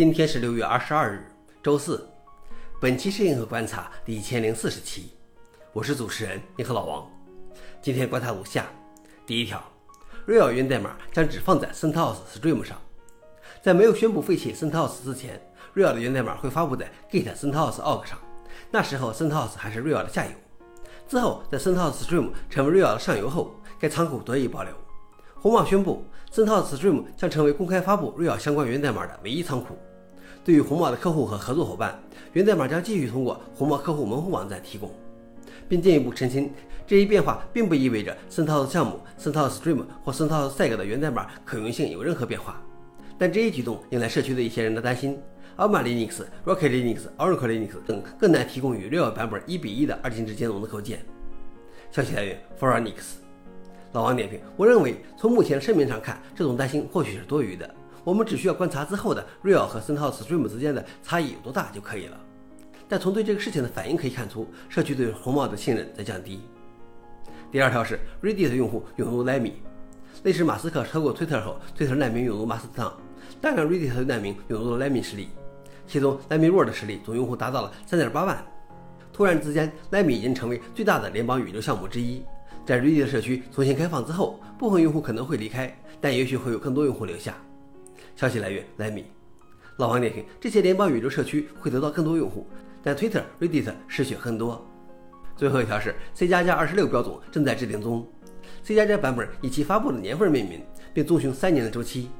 今天是六月二十二日，周四。本期是银河观察第一千零四十期，我是主持人银河老王。今天观察如下：第一条，Real 源代码将只放在 CentOS Stream 上。在没有宣布废弃 CentOS 之前，Real 的源代码会发布在 Git CentOS org 上，那时候 CentOS 还是 Real 的下游。之后，在 CentOS Stream 成为 Real 的上游后，该仓库得以保留。红帽宣布，CentOS Stream 将成为公开发布 Real 相关源代码的唯一仓库。对于红帽的客户和合作伙伴，源代码将继续通过红帽客户门户网站提供，并进一步澄清，这一变化并不意味着 CentOS 项目、CentOS Stream 或 CentOS Seg 的源代码可用性有任何变化。但这一举动引来社区的一些人的担心，Alma Linux、Rocket Linux、Oracle Linux 等更难提供与 Real 版本一比一的二进制兼容的构建。消息来源 f o r u n i x 老王点评：我认为从目前的声明上看，这种担心或许是多余的。我们只需要观察之后的 Real 和 CentOS Stream 之间的差异有多大就可以了。但从对这个事情的反应可以看出，社区对红帽的信任在降低。第二条是 Reddit 用户涌入 Lemmy，类似马斯克收购 Twitter 后，Twitter 难民涌入马斯特，大量 Reddit 的难民涌入了 Lemmy 势力，其中 Lemmy World 的实力总用户达到了3.8万。突然之间，Lemmy 已经成为最大的联邦宇宙项目之一。在 Reddit 社区重新开放之后，部分用户可能会离开，但也许会有更多用户留下。消息来源莱米。老王点评：这些联邦宇宙社区会得到更多用户，但 Twitter、Reddit 失血很多。最后一条是 C 加加二十六标准正在制定中，C 加加版本以其发布的年份命名，并遵循三年的周期。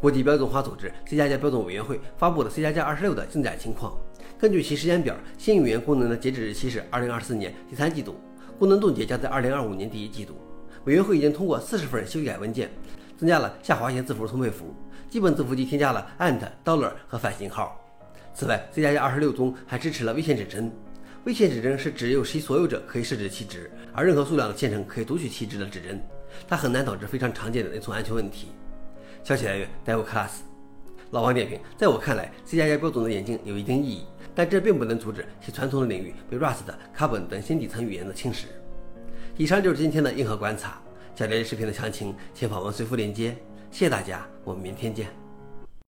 国际标准化组织 C 加加标准委员会发布了 C 加加二十六的进展情况。根据其时间表，新语言功能的截止日期是二零二四年第三季度。功能冻结将在二零二五年第一季度。委员会已经通过四十份修改文件，增加了下划线字符同配符，基本字符集添加了 and、dollar 和反信号。此外，C 加加二十六中还支持了微限指针。微限指针是只有其所有者可以设置其值，而任何数量的线程可以读取其值的指针。它很难导致非常常见的内存安全问题。消息来源：Dev Class。老王点评：在我看来，C 加加标准的演进有一定意义。但这并不能阻止其传统的领域被 Rust、Carbon 等新底层语言的侵蚀。以上就是今天的硬核观察。想了解视频的详情，请访问随附链接。谢谢大家，我们明天见。